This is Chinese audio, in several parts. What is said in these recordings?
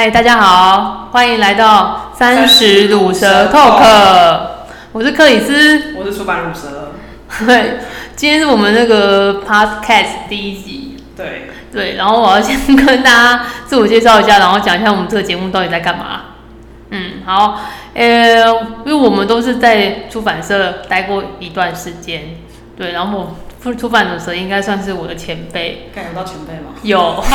嗨，大家好，欢迎来到三十乳蛇 Talk，我是克里斯，我是出版乳蛇。对，今天是我们那个 Podcast 第一集，对。对，然后我要先跟大家自我介绍一下，然后讲一下我们这个节目到底在干嘛。嗯，好，呃，因为我们都是在出版社待过一段时间，对，然后我出版乳蛇应该算是我的前辈，看有到前辈吗？有，好可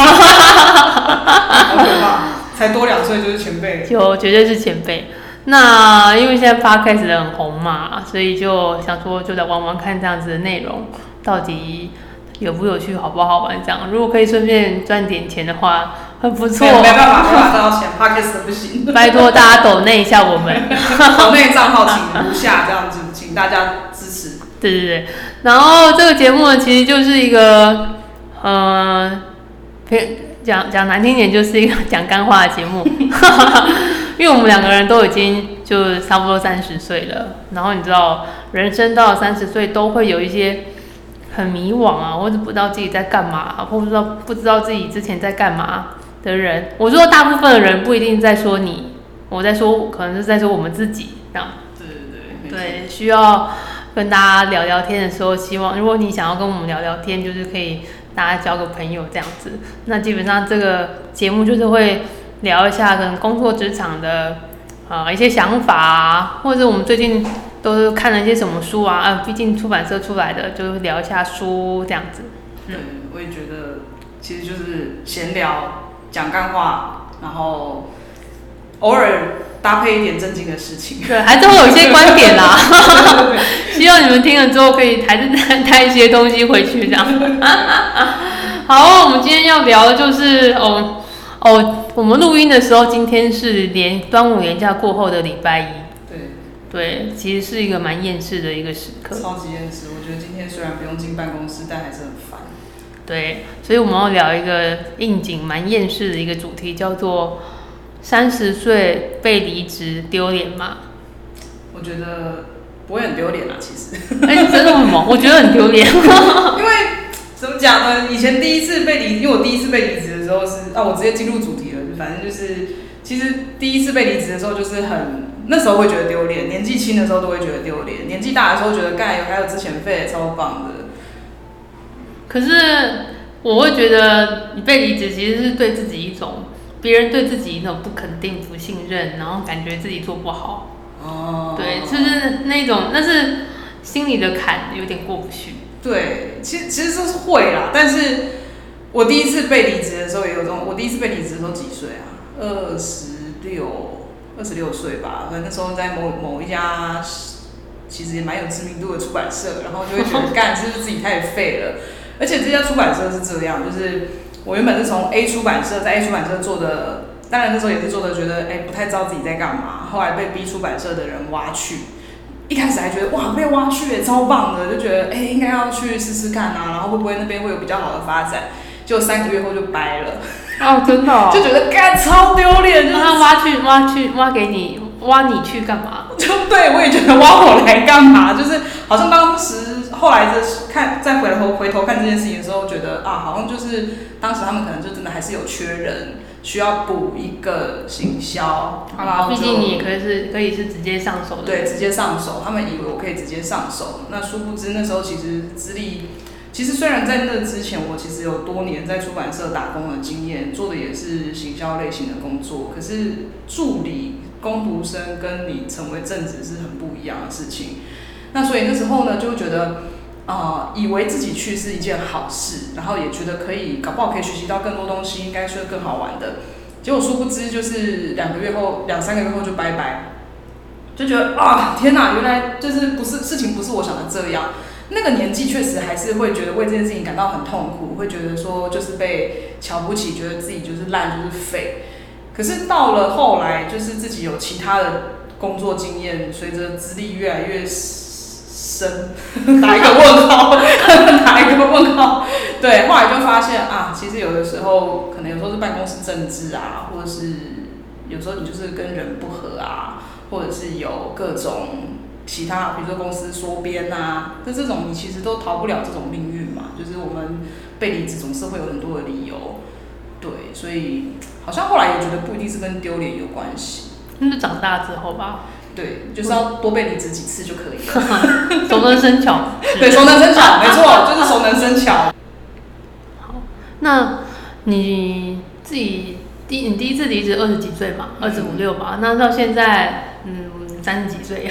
怕，才多两岁就是前辈。就，绝对是前辈。那因为现在 Podcast 的很红嘛，所以就想说就来玩玩看这样子的内容到底有不有趣，好不好玩？这样如果可以顺便赚点钱的话，很不错没。没办法，没办法赚到钱，Podcast 不行。拜托大家抖内一下我们。国内账号请如下这样子，请大家支持。对对对，然后这个节目呢，其实就是一个，呃，偏讲讲难听点，就是一个讲干话的节目，因为我们两个人都已经就差不多三十岁了，然后你知道，人生到三十岁都会有一些很迷惘啊，或者不知道自己在干嘛，或者不知道不知道自己之前在干嘛的人。我说大部分的人不一定在说你，我在说可能是在说我们自己这样。对对对，对，需要跟大家聊聊天的时候，希望如果你想要跟我们聊聊天，就是可以大家交个朋友这样子。那基本上这个节目就是会聊一下可能工作职场的啊、一些想法啊，或者我们最近都是看了一些什么书啊，啊，毕竟出版社出来的，就是聊一下书这样子。嗯，我也觉得其实就是闲聊、讲干话，然后偶尔搭配一点正经的事情。对，还是会有一些观点啦。希望你们听了之后可以还是带带一些东西回去，这样。好，我们今天要聊的就是哦哦，我们录音的时候，今天是连端午连假过后的礼拜一，对，对，其实是一个蛮厌世的一个时刻，超级厌世。我觉得今天虽然不用进办公室，但还是很烦。对，所以我们要聊一个应景蛮厌世的一个主题，叫做三十岁被离职丢脸吗？我觉得不会很丢脸啊，其实。哎、真的吗？我觉得很丢脸。因为怎么讲呢？以前第一次被离，因为我第一次被离职的时候是啊，我直接进入主题了，就反正就是，其实第一次被离职的时候就是很，那时候会觉得丢脸，年纪轻的时候都会觉得丢脸，年纪大的时候觉得干有还有之前费超棒的，可是我会觉得你被离职其实是对自己一种，别人对自己那种不肯定、不信任，然后感觉自己做不好。哦对，就是那种，那是心里的坎有点过不去。对，其实其实这是会啦，但是我第一次被离职的时候也有这种，我第一次被离职的时候几岁啊？二十六，二十六岁吧。反正那时候在某某一家其实也蛮有知名度的出版社，然后就会觉得 干是不是自己太废了？而且这家出版社是这样，就是我原本是从 A 出版社在 A 出版社做的，当然那时候也是做的觉得哎、不太知道自己在干嘛，后来被 B 出版社的人挖去。一开始还觉得哇被挖去也超棒的，就觉得哎、应该要去试试看啊，然后会不会那边会有比较好的发展？就三个月后就掰了，哦，真的、就觉得干超丢脸，就是让他挖去挖去挖给你挖你去干嘛？就对我也觉得挖我来干嘛？就是好像当时后来的看再回头回头看这件事情的时候，觉得啊，好像就是当时他们可能就真的还是有缺人，需要补一个行销。好啦，毕竟你也可以是可以是直接上手的。对，直接上手，他们以为我可以直接上手，那殊不知那时候其实资历，其实虽然在那之前我其实有多年在出版社打工的经验，做的也是行销类型的工作，可是助理、工读生跟你成为正职是很不一样的事情。那所以那时候呢，就会觉得，呃，以为自己去是一件好事，然后也觉得可以，搞不好可以学习到更多东西，应该是更好玩的。结果殊不知，就是两个月后、两三个月后就拜拜。就觉得啊，天哪，原来就是不是事情不是我想的这样。那个年纪确实还是会觉得为这件事情感到很痛苦，会觉得说就是被瞧不起，觉得自己就是烂，就是废。可是到了后来，就是自己有其他的工作经验，随着资历越来越生，打一个问号，打一个问号。对，后来就发现啊，其实有的时候可能有时候是办公室政治啊，或者是有时候你就是跟人不合啊，或者是有各种其他，比如说公司缩编啊，那这种你其实都逃不了这种命运嘛。就是我们被离职总是会有很多的理由，对，所以好像后来也觉得不一定是跟丢脸有关系。那就长大之后吧，对，就是要多被离职几次就可以了。熟能生巧。对，熟能生巧，没错，就是熟能生巧。好，那你自己第你第一次离职二十几岁嘛，二十五六吧，那到现在嗯三十几岁，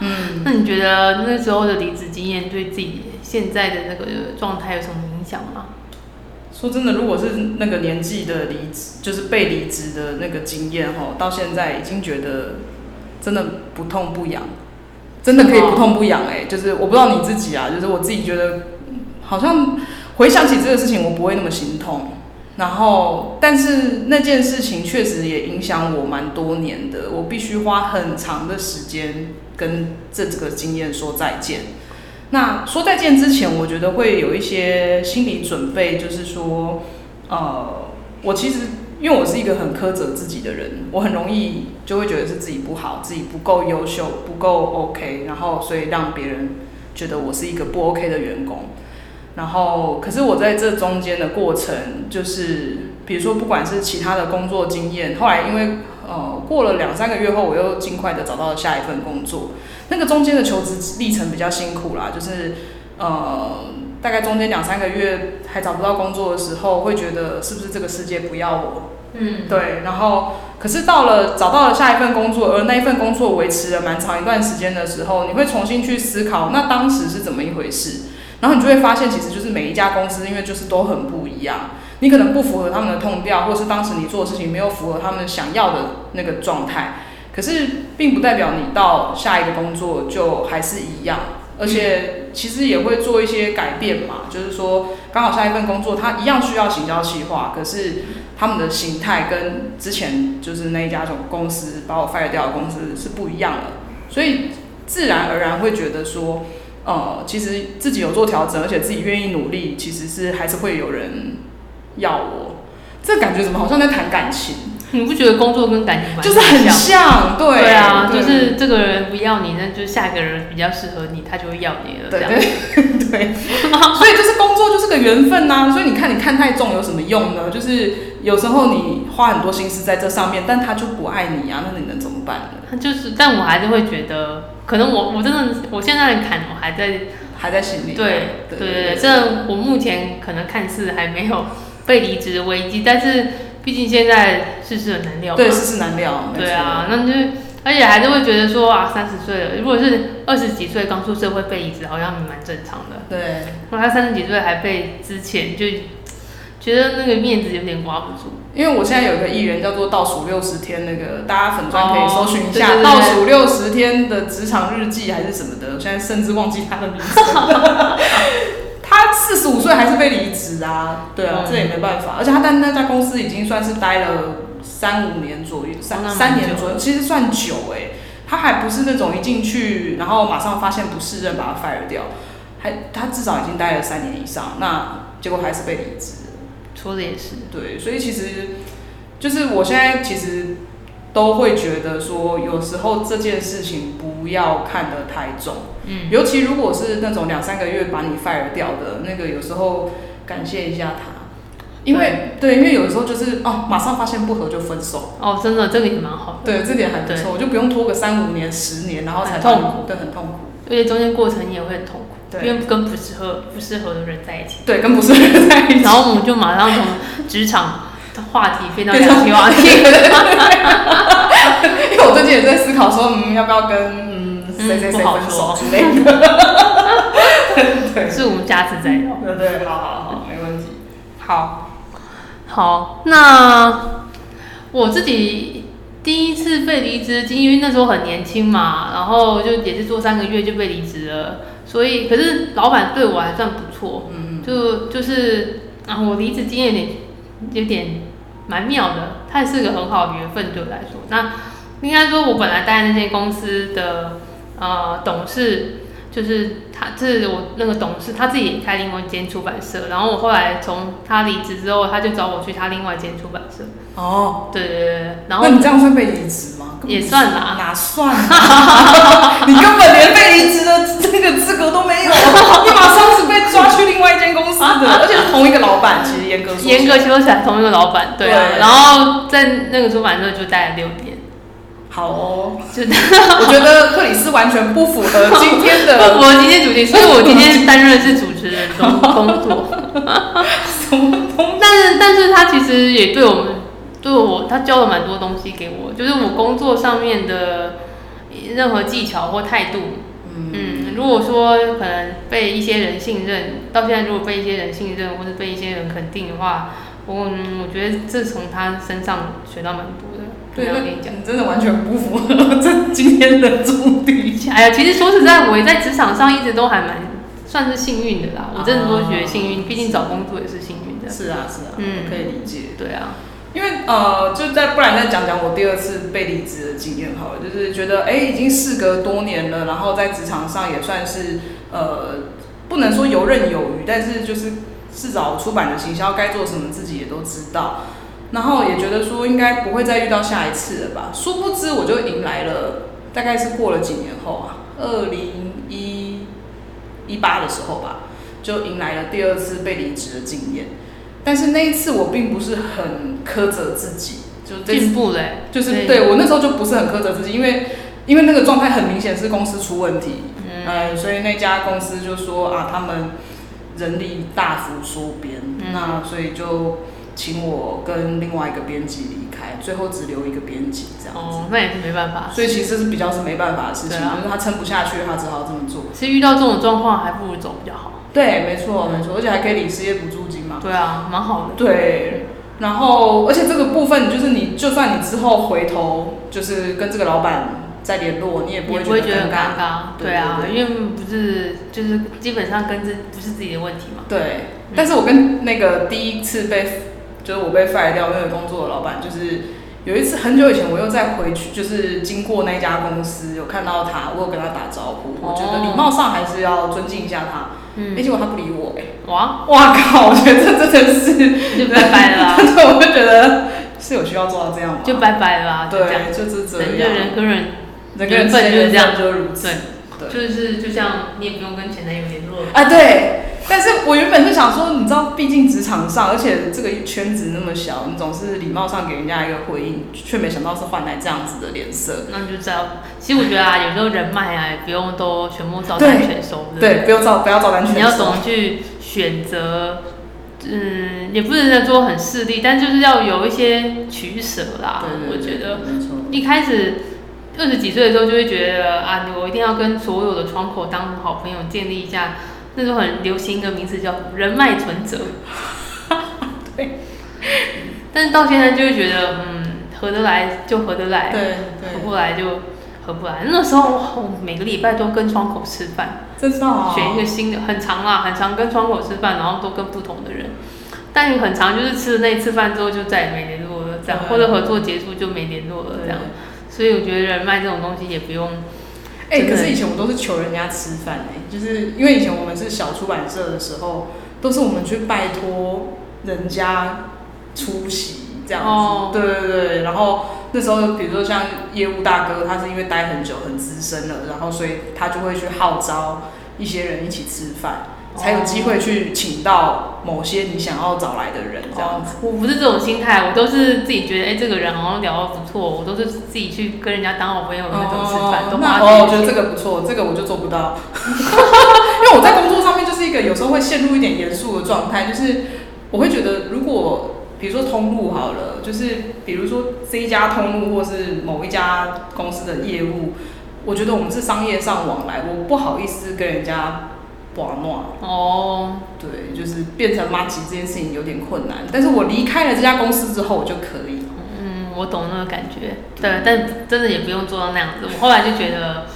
嗯，那你觉得那时候的离职经验对自己现在的那个状态有什么影响吗？说真的，如果是那个年纪的离职，就是被离职的那个经验哈，到现在已经觉得真的不痛不痒，真的可以不痛不痒哎，就是我不知道你自己啊，就是我自己觉得好像回想起这个事情，我不会那么心痛。然后，但是那件事情确实也影响我蛮多年的，我必须花很长的时间跟这这个经验说再见。那说再见之前，我觉得会有一些心理准备，就是说，呃，我其实因为我是一个很苛责自己的人，我很容易就会觉得是自己不好，自己不够优秀，不够 OK，然后所以让别人觉得我是一个不 OK 的员工。然后，可是我在这中间的过程，就是比如说，不管是其他的工作经验，后来因为呃过了两三个月后，我又尽快的找到了下一份工作。那个中间的求职历程比较辛苦啦，就是呃大概中间两三个月还找不到工作的时候，会觉得是不是这个世界不要我？嗯，对。然后，可是到了找到了下一份工作，而那一份工作维持了蛮长一段时间的时候，你会重新去思考，那当时是怎么一回事？然后你就会发现，其实就是每一家公司，因为就是都很不一样。你可能不符合他们的痛调，或是当时你做的事情没有符合他们想要的那个状态。可是，并不代表你到下一个工作就还是一样。而且，其实也会做一些改变嘛。就是说，刚好下一份工作，它一样需要行销企划，可是他们的形态跟之前就是那一家总公司把我 fire 掉的公司是不一样的。所以，自然而然会觉得说。呃，其实自己有做调整，而且自己愿意努力，其实是还是会有人要我。这感觉怎么好像在谈感情？你不觉得工作跟感情就是很像？对对啊，就是这个人不要你，那就下一个人比较适合你，他就会要你了。对对对，所以就是工作就是个缘分呐。所以你看，你看太重有什么用呢？就是有时候你花很多心思在这上面，但他就不爱你啊，那你能怎么办呢？就是，但我还是会觉得。可能我我真的我现在的坎我还在还在心里。对对对对，这我目前可能看似还没有被离职的危机，但是毕竟现在世事很难料。对，世事难料。对啊，那就是而且还是会觉得说啊，三十岁了，如果是二十几岁刚出社会被离职，好像蛮正常的。对。那他三十几岁还被之前就。觉得那个面子有点挂不住，因为我现在有一个艺人叫做倒数六十天，那个大家粉专可以搜寻一下倒数六十天的职场日记还是什么的，我现在甚至忘记他的名字。他四十五岁还是被离职啊？对啊，这也没办法。而且他在那家公司已经算是待了三五年左右，三三年左右，其实算久哎。他还不是那种一进去然后马上发现不适任把他 fire 掉，还他至少已经待了三年以上，那结果还是被离职。说的也是，对，所以其实就是我现在其实都会觉得说，有时候这件事情不要看得太重，嗯，尤其如果是那种两三个月把你 fire 掉的那个，有时候感谢一下他，因为对，因为有的时候就是哦，马上发现不合就分手，哦，真的这个也蛮好，对，这点还不错，我就不用拖个三五年、十年，然后才痛苦，对，很痛苦，而且中间过程也会很痛苦。对因为跟不适合不适合的人在一起，对，跟不适合人在一起，然后我们就马上从职场的话题飞到 两性话题。因为我最近也在思考说，嗯，要不要跟嗯谁谁谁分手之类的。对，是我们下次再聊。对对，好好好，没问题。好，好，那我自己第一次被离职，因为那时候很年轻嘛，然后就也是做三个月就被离职了。所以，可是老板对我还算不错，嗯就就是啊，我离职经验有点有点蛮妙的，他也是个很好的缘分对我来说。那应该说，我本来待那间公司的呃董事。就是他，这是我那个董事，他自己也开另外一间出版社。然后我后来从他离职之后，他就找我去他另外一间出版社。哦，对对对。然后那你这样算被离职吗？也算啦，哪算？你根本连被离职的这个资格都没有，你马上是被抓去另外一间公司。的，而且是同一个老板，其实严格严格说起来同一个老板，对啊。对然后在那个出版社就待了六年，好哦，就 我觉得克里斯完全不符合今天的不的符合今天主题，所以我今天担任的是主持人工工作。什么东但是，但是他其实也对我们，对我，他教了蛮多东西给我，就是我工作上面的任何技巧或态度。嗯，如果说可能被一些人信任，到现在如果被一些人信任或者被一些人肯定的话，我嗯，我觉得这从他身上学到蛮多的。对，那我跟你讲。你真的完全不符合 这今天的主题。哎呀，其实说实在，我也在职场上一直都还蛮算是幸运的啦。我真的都觉得幸运，毕竟找工作也是幸运的。是啊，是啊，嗯可以理解。对啊，因为呃，就再不然再讲讲我第二次被离职的经验好了，就是觉得哎、已经事隔多年了，然后在职场上也算是呃，不能说游刃有余，但是就是至少出版的行销该做什么自己也都知道，然后也觉得说应该不会再遇到下一次了吧。殊不知我就迎来了，大概是过了几年后啊，二零一一八的时候吧，就迎来了第二次被离职的经验。但是那一次我并不是很苛责自己，就进步嘞、就是对我那时候就不是很苛责自己，因为因为那个状态很明显是公司出问题，嗯呃，所以那家公司就说啊，他们人力大幅缩编，嗯那所以就请我跟另外一个编辑离开，最后只留一个编辑这样子。哦，那也是没办法。所以其实是比较是没办法的事情，就是他撑不下去，他只好这么做。其实遇到这种状况，还不如走比较好。对，没错没错，而且还可以领失业补助金嘛。对啊，蛮好的。对，然后而且这个部分就是你，就算你之后回头就是跟这个老板再联络，你也不会觉得很尴尴尬，对对啊，因为不是就是基本上跟这不是自己的问题嘛。对，但是我跟那个第一次被就是我被 fire 掉那个工作的老板，就是有一次很久以前，我又再回去，就是经过那家公司，有看到他，我有跟他打招呼，我觉得礼貌上还是要尊敬一下他。嗯哎、，结果他不理我、哎，哇，哇靠！我觉得这真的是，就拜拜了啦，对，我就觉得是有需要做到这样吗？就拜拜了。对，就是这样。人跟人，人跟人之缘分间就是这样就是如此。对，对就是就像你也不用跟前男友联络了。啊，对。但是我原本是想说，你知道，毕竟职场上，而且这个圈子那么小，你总是礼貌上给人家一个回应，却没想到是换来这样子的脸色。那你就知道，其实我觉得啊，有时候人脉啊，也不用都全部照单全收，对不对，不要照，不要照单全收。你要懂得去选择，嗯，也不能说很势利，但就是要有一些取舍啦。对对对我觉得。一开始二十几岁的时候，就会觉得啊，我一定要跟所有的窗口当好朋友，建立一下那时候很流行一个名词叫人脉存折。对。但是到现在就会觉得，嗯，合得来就合得来，对合，不来就合不来。那时候我每个礼拜都跟窗口吃饭。真的哦。选一个新的，很长啦，很长跟窗口吃饭，然后都跟不同的人，但很长就是吃了那一次饭之后就再也没联络了，这样，或者合作结束就没联络了，这样。所以我觉得人脉这种东西也不用，哎、可是以前我都是求人家吃饭哎、就是因为以前我们是小出版社的时候，都是我们去拜托人家出席这样子。哦对对对，然后那时候比如说像业务大哥，他是因为待很久很资深了，然后所以他就会去号召一些人一起吃饭，才有机会去请到某些你想要找来的人这样子。我不是这种心态，我都是自己觉得，哎、这个人好像聊得不错，我都是自己去跟人家当好朋友的那种吃饭，都花那哦，我觉得这个不错，这个我就做不到，因为我在工作上面就是一个有时候会陷入一点严肃的状态，就是我会觉得，如果比如说通路好了，就是比如说这一家通路或是某一家公司的业务，我觉得我们是商业上往来，我不好意思跟人家哦，对，就是变成妈吉这件事情有点困难，但是我离开了这家公司之后，我就可以。嗯，我懂那个感觉，对，但真的也不用做到那样子。我后来就觉得，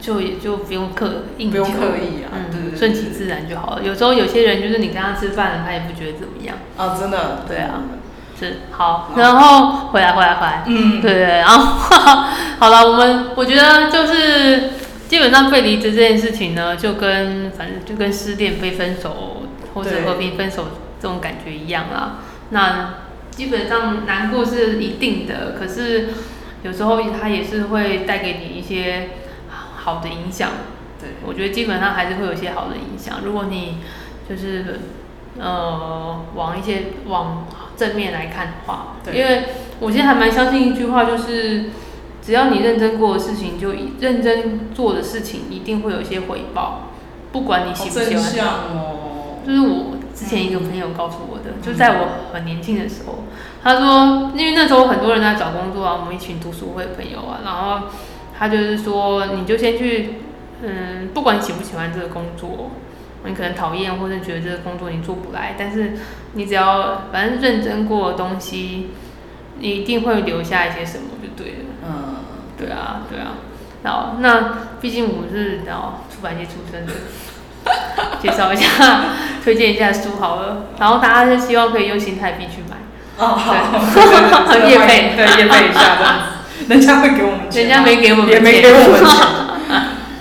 就也就不用刻硬不用刻意啊对对嗯，对顺其自然就好了。有时候有些人就是你跟他吃饭了，他也不觉得怎么样。啊，真的，对啊，是好，然后回来回来回来，嗯，对对对，然后 好了，我们我觉得就是基本上被离职这件事情呢，就跟反正就跟失恋被分手或者和平分手这种感觉一样啦。那基本上难过是一定的，可是有时候它也是会带给你一些好的影响。对，我觉得基本上还是会有一些好的影响。如果你就是呃往一些往正面来看的话，因为我现在还蛮相信一句话，就是只要你认真过的事情，就认真做的事情一定会有一些回报，不管你喜不喜欢哦。就是我之前一个朋友告诉我的，就在我很年轻的时候，他说，因为那时候很多人在找工作啊，我们一群读书会朋友啊，然后他就是说，你就先去，嗯，不管你喜不喜欢这个工作，你可能讨厌或者觉得这个工作你做不来，但是你只要反正认真过的东西，你一定会留下一些什么对啊，对啊。然后那毕竟我是然后出版界出身的，介绍一下，推荐一下书好了。然后大家就希望可以用新台币去买，哦，好，业 配对业配一下这样子，人家会给我们钱。吗，人家没给我们也没钱给我们钱。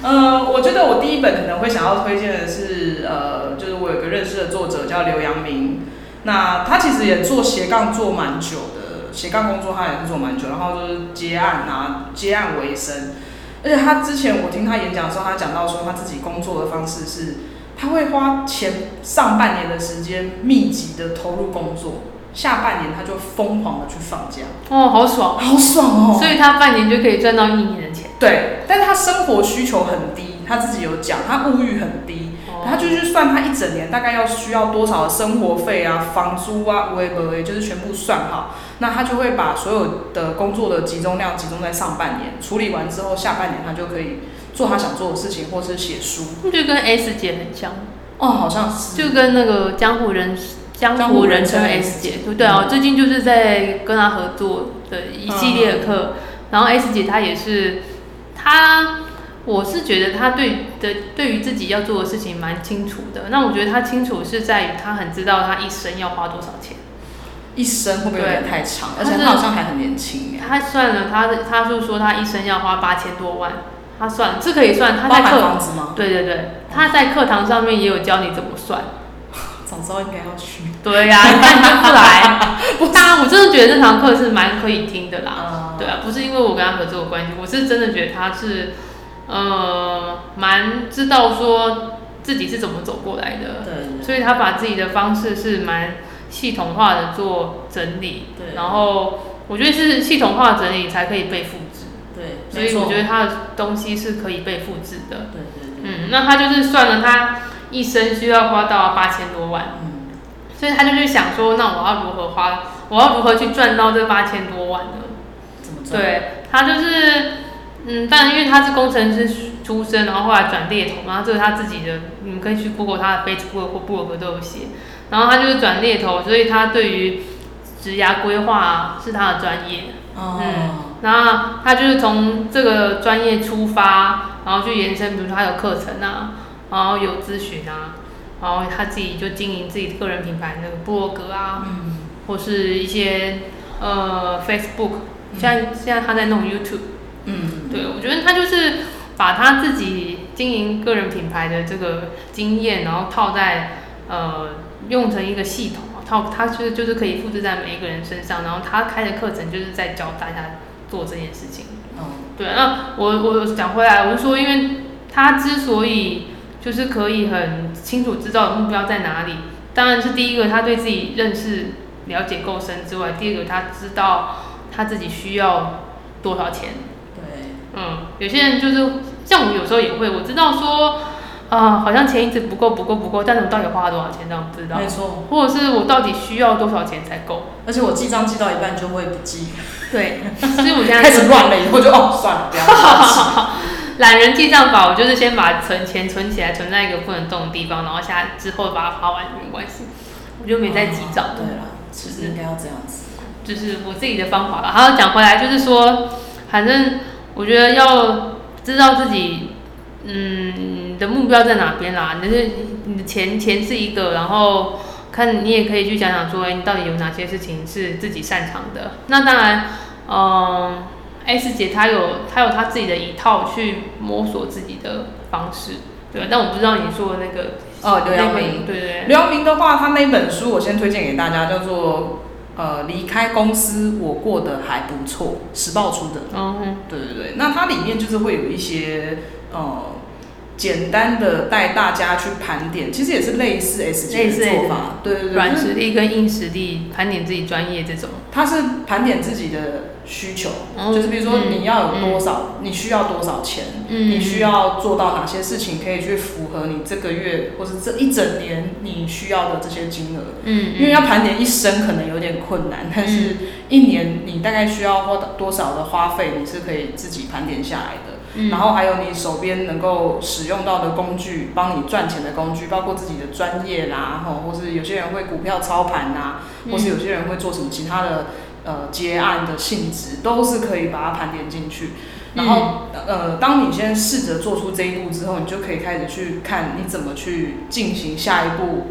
呃，我觉得我第一本可能会想要推荐的是，呃，就是我有个认识的作者叫刘阳明，那他其实也做斜杠做蛮久的，斜杠工作他也是做蛮久，然后就是接案啊，接案为生。而且他之前我听他演讲的时候，他讲到说他自己工作的方式是，他会花前上半年的时间密集的投入工作，下半年他就疯狂的去放假，哦，好爽。好爽哦！所以他半年就可以赚到一年的钱。对，但是他生活需求很低，他自己有讲，他物欲很低，他就去算他一整年大概要需要多少的生活费啊、房租啊、微博，就是全部算好。那他就会把所有的工作的集中量集中在上半年，处理完之后，下半年他就可以做他想做的事情，或是写书。就跟 S 姐很像，哦，好像是，就跟那个江湖人江江湖湖人称 S 姐，对对啊，我最近就是在跟他合作的一系列的课，然后 S 姐她也是，她我是觉得她对的对于自己要做的事情蛮清楚的，那我觉得她清楚是在于她很知道她一生要花多少钱。一生会不会有点太长？而且他好像还很年轻，他算了，他的他就说他一生要花八千多万，他算这可以算，他包含在课房子吗？对对对，他在课堂上面也有教你怎么算。早知道应该要去。对呀、你看你就不来，大家我真的觉得这堂课是蛮可以听的啦。对啊，不是因为我跟他合作的关系，我是真的觉得他是呃蛮知道说自己是怎么走过来的，对所以他把自己的方式是蛮系统化的做整理，对然后我觉得是系统化整理才可以被复制，对，所以我觉得他的东西是可以被复制的。对对对，嗯，那他就是算了他一生需要花到八千多万，嗯，所以他就去想说，那我要如何花，我要如何去赚到这八千多万呢？怎么做？对他就是，嗯，但因为他是工程师出身，然后后来转猎头，然后这是他自己的，你们可以去 Google 他的 Facebook 或 blog 都有写。然后他就是转猎头，所以他对于职涯规划是他的专业。哦，那他就是从这个专业出发，然后去延伸，比如说他有课程啊，然后有咨询啊，然后他自己就经营自己个人品牌那个部落格啊，嗯，或是一些呃 Facebook，现在现在他在弄 YouTube。嗯，对，我觉得他就是把他自己经营个人品牌的这个经验，然后套在呃用成一个系统，套他就是就是可以复制在每一个人身上，然后他开的课程就是在教大家做这件事情。哦，对，那我我讲回来，我是说，因为他之所以就是可以很清楚知道目标在哪里，当然是第一个他对自己认识了解够深之外，第二个他知道他自己需要多少钱。对，嗯，有些人就是像我有时候也会，我知道说，啊、好像钱一直不够不够不够，但是我到底花了多少钱，这样不知道没，错。或者是我到底需要多少钱才够？而且我记账记到一半就会不记，对，所以我现在开始乱了以后就哦算了，不要了。懒人记账法，我就是先把存钱存起来，存在一个不能动的地方，然后下之后把它花完没关系，我就没在记账。对了，其实应该要这样子。就是我自己的方法了。还有讲回来，就是说，反正我觉得要知道自己，嗯，你的目标在哪边啦。你是你的钱钱是一个，然后看你也可以去想想说，哎、你到底有哪些事情是自己擅长的。那当然，嗯，S 姐她有她有她自己的一套去摸索自己的方式，对吧？但我不知道你说的那个哦刘阳明对对对，刘阳明的话，他那本书我先推荐给大家，叫做呃离开公司我过得还不错，时报出的。嗯，对对对，那它里面就是会有一些呃简单的带大家去盘点，其实也是类似 S 级的做法，对对对，软实力跟硬实力盘点自己专业这种。他是盘点自己的需求，嗯就是比如说嗯你要有多少，你需要多少钱，嗯。你需要做到哪些事情可以去符合你这个月或是这一整年你需要的这些金额。嗯，因为要盘点一生可能有点困难，但是一年你大概需要花多少的花费，你是可以自己盘点下来的。嗯。然后还有你手边能够使用到的工具，帮你赚钱的工具，包括自己的专业啦，吼，或是有些人会股票操盘呐，或是有些人会做什么其他的呃结案的性质，都是可以把它盘点进去。然后呃，当你先试着做出这一步之后，你就可以开始去看你怎么去进行下一步，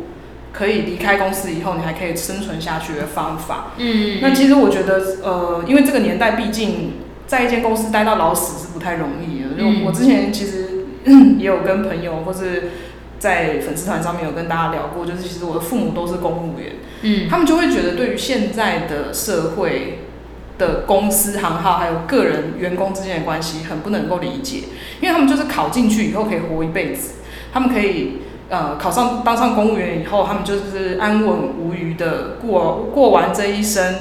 可以离开公司以后，你还可以生存下去的方法。嗯，那其实我觉得，呃，因为这个年代毕竟在一间公司待到老死是不太容易的。就嗯我之前其实 也有跟朋友或是在粉丝团上面有跟大家聊过，就是其实我的父母都是公务员，嗯他们就会觉得对于现在的社会的公司行号还有个人员工之间的关系很不能够理解，因为他们就是考进去以后可以活一辈子，他们可以呃考上当上公务员以后，他们就是安稳无虞的过过完这一生，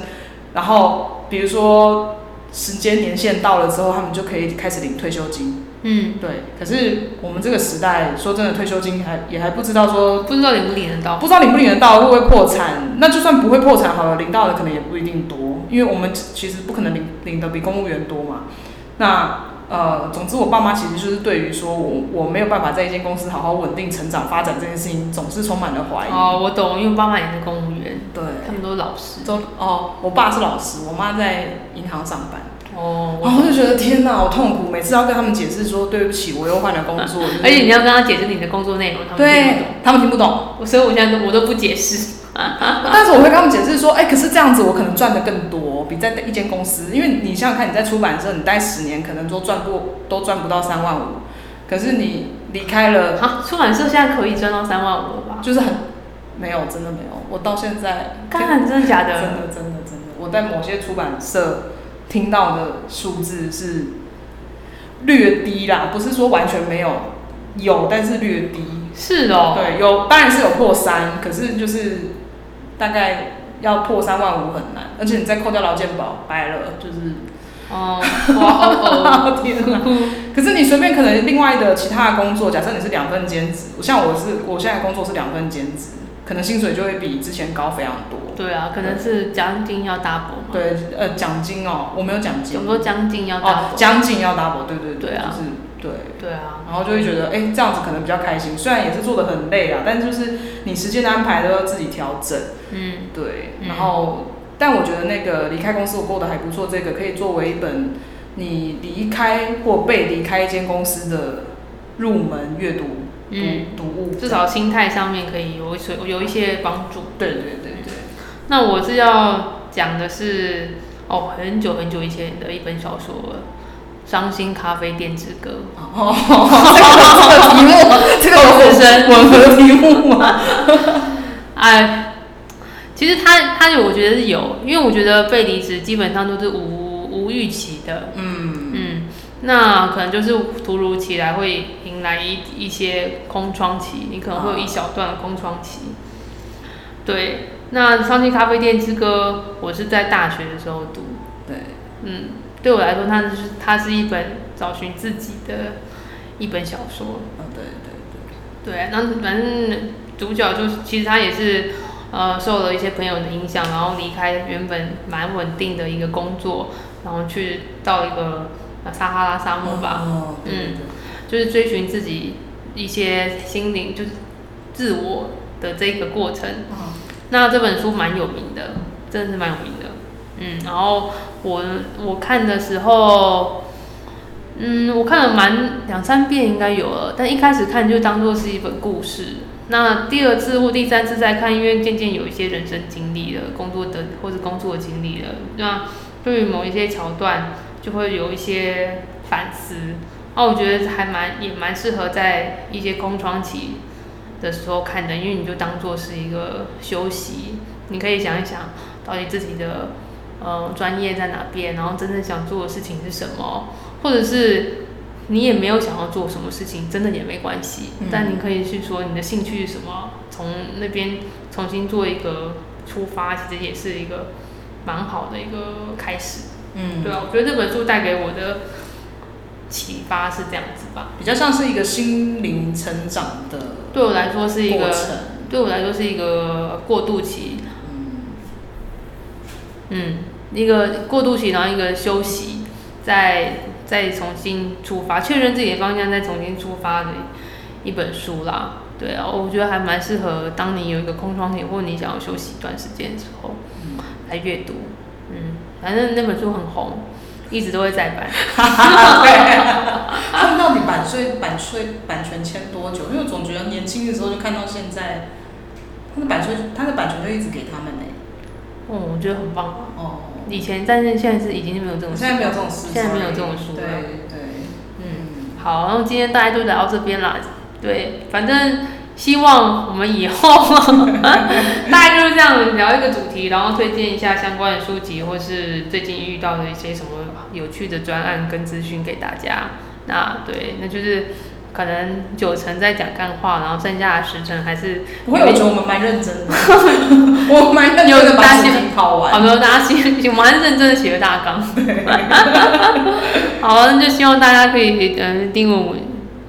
然后比如说时间年限到了之后，他们就可以开始领退休金。嗯，对，可是我们这个时代，说真的，退休金还也还不知道说不知道领不领得到。不知道领不领得到，会不会破产？那就算不会破产好了，领到的可能也不一定多，因为我们其实不可能领领的比公务员多嘛。那呃，总之我爸妈其实就是对于说我我没有办法在一间公司好好稳定成长发展这件事情，总是充满了怀疑。哦，我懂，因为我爸妈也是公务员，对，他们都是老师。都哦，我爸是老师，我妈在银行上班，哦，我然后我就觉得天哪，好痛苦，每次要跟他们解释说对不起，我又换了工作，就是而且你要跟他解释你的工作内容，他们听不对懂。他们听不懂。我所以我现在都我都不解释。但是我会跟他们解释说，哎、可是这样子我可能赚的更多，比在一间公司，因为你想想看，你在出版社你待十年，可能都赚不都赚不到三万五，可是你离开了，好，出版社现在可以赚到三万五了吧？就是很没有，真的没有，我到现在看，真的假的？真的真的真的，我在某些出版社听到的数字是略低啦，不是说完全没有，有，但是略低。是哦。对，有当然是有破三，可是就是大概要破三万五很难，而且你再扣掉劳健保，白了就是。哦，哇哦 天哪！可是你随便可能另外的其他的工作，假设你是两份兼职，像我是我现在工作是两份兼职，可能薪水就会比之前高非常多。哦。对啊，可能是奖金要 double 嘛。对，呃，奖金哦，我没有奖金。我说将近要哦。将近要 double，对对对啊就是对。对啊。然后就会觉得，哎、这样子可能比较开心。虽然也是做的很累啊，但就是你时间的安排都要自己调整。嗯对，嗯然后，但我觉得那个离开公司我过得还不错，这个可以作为一本你离开或被离开一间公司的入门阅读读、嗯，读物，至少心态上面可以有所有一些帮助。对对对。对，那我是要讲的是哦，很久很久以前的一本小说了，《伤心咖啡店之歌》。哦，题目，这个有自身。吻合题目吗？哎，其实他他我觉得是有，因为我觉得被离职基本上都是无无预期的，嗯，嗯，那可能就是突如其来会迎来一一些空窗期，你可能会有一小段的空窗期。对，那《伤心咖啡店之歌》我是在大学的时候读，对，嗯，对我来说，它就是它是一本找寻自己的一本小说。哦对对对，那反正主角就是其实他也是呃受了一些朋友的影响，然后离开原本蛮稳定的一个工作，然后去到一个呃撒哈拉沙，漠吧，哦，对对对就是追寻自己一些心灵，就是自我的这个过程。嗯那这本书蛮有名的，真的是蛮有名的。嗯，然后我我看的时候，嗯，我看了蛮两三遍应该有了，但一开始看就当做是一本故事。那第二次或第三次再看，因为渐渐有一些人生经历了，工作的或者工作的经历了，那对于某一些桥段就会有一些反思。哦我觉得还蛮也蛮适合在一些空窗期的时候看的，因为你就当做是一个休息，你可以想一想到底自己的呃专业在哪边，然后真正想做的事情是什么，或者是你也没有想要做什么事情，真的也没关系。嗯但你可以去说你的兴趣是什么，从那边重新做一个出发，其实也是一个蛮好的一个开始。嗯，对啊，我觉得这本书带给我的启发是这样子吧。比较像是一个心灵成长的对我来说是一个，对我来说是一个过渡期。嗯嗯，一个过渡期，然后一个休息，再再重新出发，确认自己的方向，再重新出发的一本书啦。对啊，我觉得还蛮适合当你有一个空窗期，或者你想要休息一段时间的时候嗯来阅读。嗯，反正那本书很红，一直都会再版。他们到底版税版税版权签多久？因为我总觉得年轻的时候就看到现在，他的版税他的版权就一直给他们呢、哦，我觉得很棒。哦，以前，但是现在是已经没有这种事，现在没有这种事，现在没有这种书对了。对，嗯。嗯，好，然后今天大家就聊到这边啦。对，反正希望我们以后 大概就是这样聊一个主题，然后推荐一下相关的书籍，或是最近遇到的一些什么有趣的专案跟资讯给大家。那对，那就是可能九成在讲干话，然后剩下的十成还是不会，我觉得我们蛮认真的，我蛮认真的把主题跑完。好的，大家写，我蛮认真的写了大纲。好，那就希望大家可以呃订阅我们，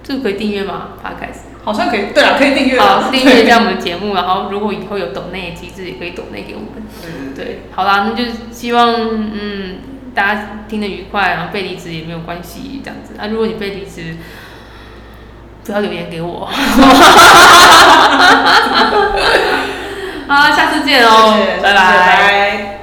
这个可以订阅吗？Podcast。好像可以，对啊，可以订阅好，订阅一下我们的节目，然后如果以后有抖内的机制，也可以抖内给我们。对好啦，那就希望嗯大家听得愉快，然后被离职也没有关系，这样子。啊，如果你被离职，不要留言给我。好，下次见哦。拜拜。